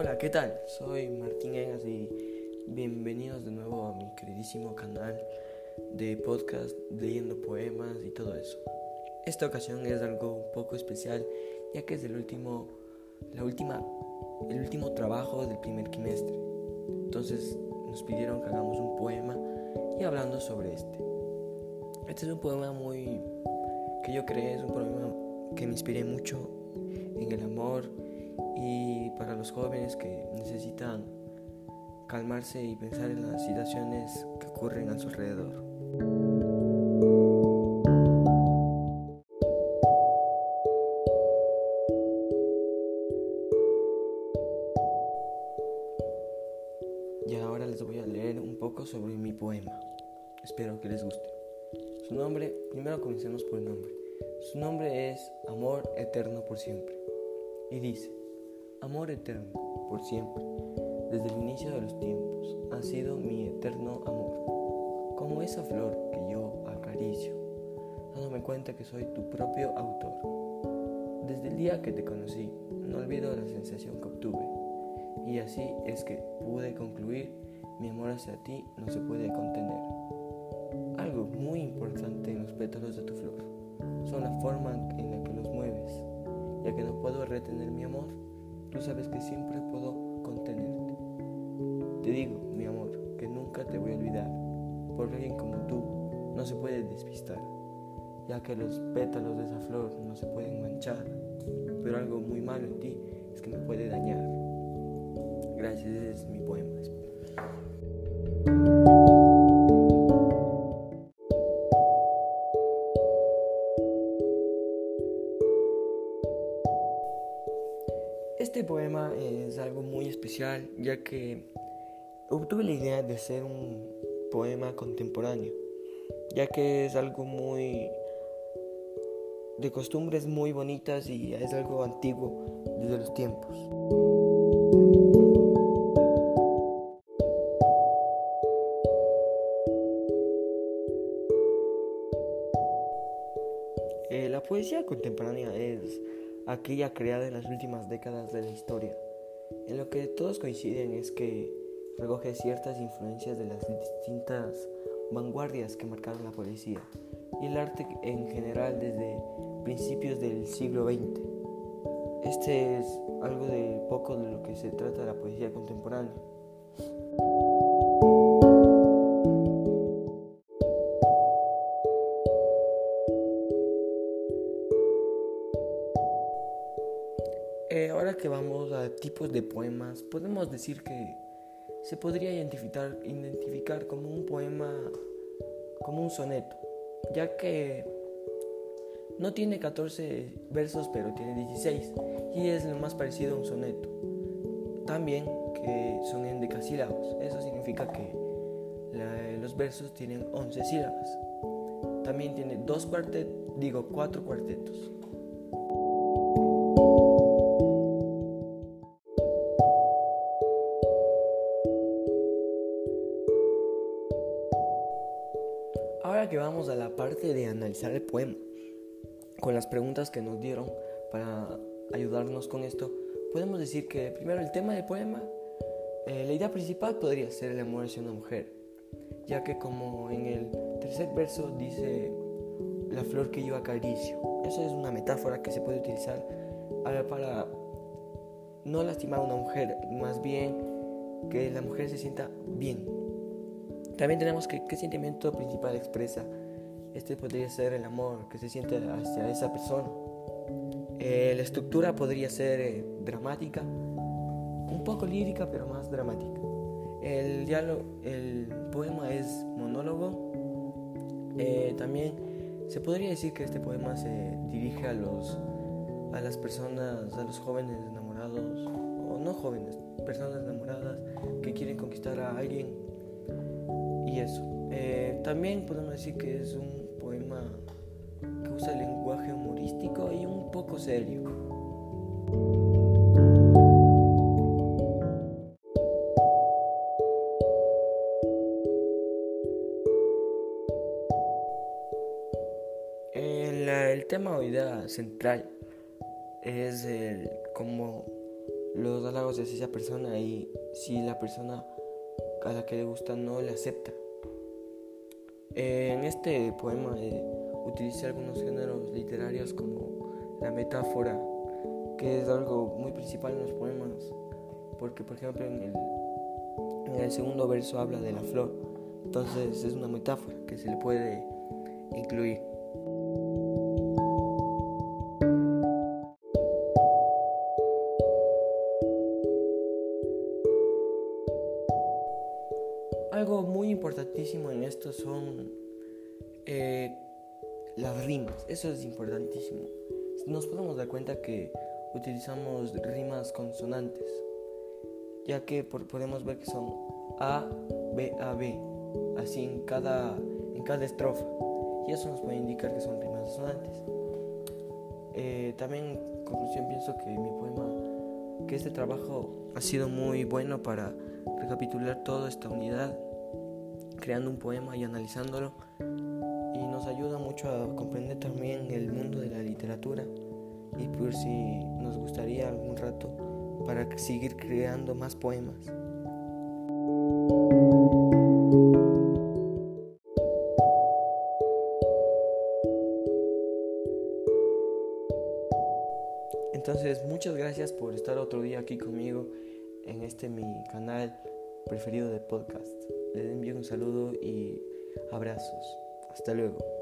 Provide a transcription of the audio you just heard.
Hola, ¿qué tal? Soy Martín Egas y bienvenidos de nuevo a mi queridísimo canal de podcast leyendo poemas y todo eso. Esta ocasión es algo un poco especial ya que es el último, la última, el último trabajo del primer trimestre. Entonces nos pidieron que hagamos un poema y hablando sobre este. Este es un poema muy que yo creé, es un poema que me inspiré mucho en el amor y para los jóvenes que necesitan calmarse y pensar en las situaciones que ocurren a su alrededor. Y ahora les voy a leer un poco sobre mi poema. Espero que les guste. Su nombre, primero comencemos por el nombre. Su nombre es Amor Eterno por Siempre. Y dice, Amor eterno, por siempre, desde el inicio de los tiempos, ha sido mi eterno amor, como esa flor que yo acaricio, dándome cuenta que soy tu propio autor. Desde el día que te conocí, no olvido la sensación que obtuve, y así es que pude concluir, mi amor hacia ti no se puede contener. Algo muy importante en los pétalos de tu flor son la forma en la que los mueves, ya que no puedo retener mi amor Tú sabes que siempre puedo contenerte. Te digo, mi amor, que nunca te voy a olvidar, porque alguien como tú no se puede despistar, ya que los pétalos de esa flor no se pueden manchar, pero algo muy malo en ti es que me puede dañar. Gracias, ese es mi poema. Es algo muy especial ya que obtuve la idea de ser un poema contemporáneo, ya que es algo muy de costumbres muy bonitas y es algo antiguo desde los tiempos. Eh, la poesía contemporánea es aquella creada en las últimas décadas de la historia. En lo que todos coinciden es que recoge ciertas influencias de las distintas vanguardias que marcaron la poesía y el arte en general desde principios del siglo XX. Este es algo de poco de lo que se trata la poesía contemporánea. Eh, ahora que vamos a tipos de poemas, podemos decir que se podría identificar, identificar como un poema, como un soneto, ya que no tiene 14 versos, pero tiene 16, y es lo más parecido a un soneto. También que son en decasílabos, eso significa que los versos tienen 11 sílabas. También tiene dos cuartetos, digo cuatro cuartetos. Que vamos a la parte de analizar el poema, con las preguntas que nos dieron para ayudarnos con esto, podemos decir que primero el tema del poema, eh, la idea principal podría ser el amor hacia una mujer, ya que como en el tercer verso dice la flor que yo acaricio, eso es una metáfora que se puede utilizar para no lastimar a una mujer, más bien que la mujer se sienta bien también tenemos que qué sentimiento principal expresa. Este podría ser el amor que se siente hacia esa persona. Eh, la estructura podría ser eh, dramática, un poco lírica, pero más dramática. El diálogo, el poema es monólogo. Eh, también se podría decir que este poema se dirige a los a las personas, a los jóvenes enamorados o no jóvenes, personas enamoradas que quieren conquistar a alguien eso. Eh, también podemos decir que es un poema que usa lenguaje humorístico y un poco serio. El, tema o idea central es el, como los halagos de esa persona y si la persona a la que le gusta no le acepta. En este poema eh, utilicé algunos géneros literarios como la metáfora, que es algo muy principal en los poemas, porque por ejemplo en el, en el segundo verso habla de la flor, entonces es una metáfora que se le puede incluir. Algo muy importantísimo en esto son eh, las rimas, eso es importantísimo. Nos podemos dar cuenta que utilizamos rimas consonantes, ya que podemos ver que son A, B, A, B, así en cada, en cada estrofa, y eso nos puede indicar que son rimas consonantes. Eh, también en conclusión pienso que mi poema, que este trabajo ha sido muy bueno para recapitular toda esta unidad, creando un poema y analizándolo y nos ayuda mucho a comprender también el mundo de la literatura y por si nos gustaría algún rato para seguir creando más poemas. Entonces, muchas gracias por estar otro día aquí conmigo en este mi canal preferido de podcast. Les envío un saludo y abrazos. Hasta luego.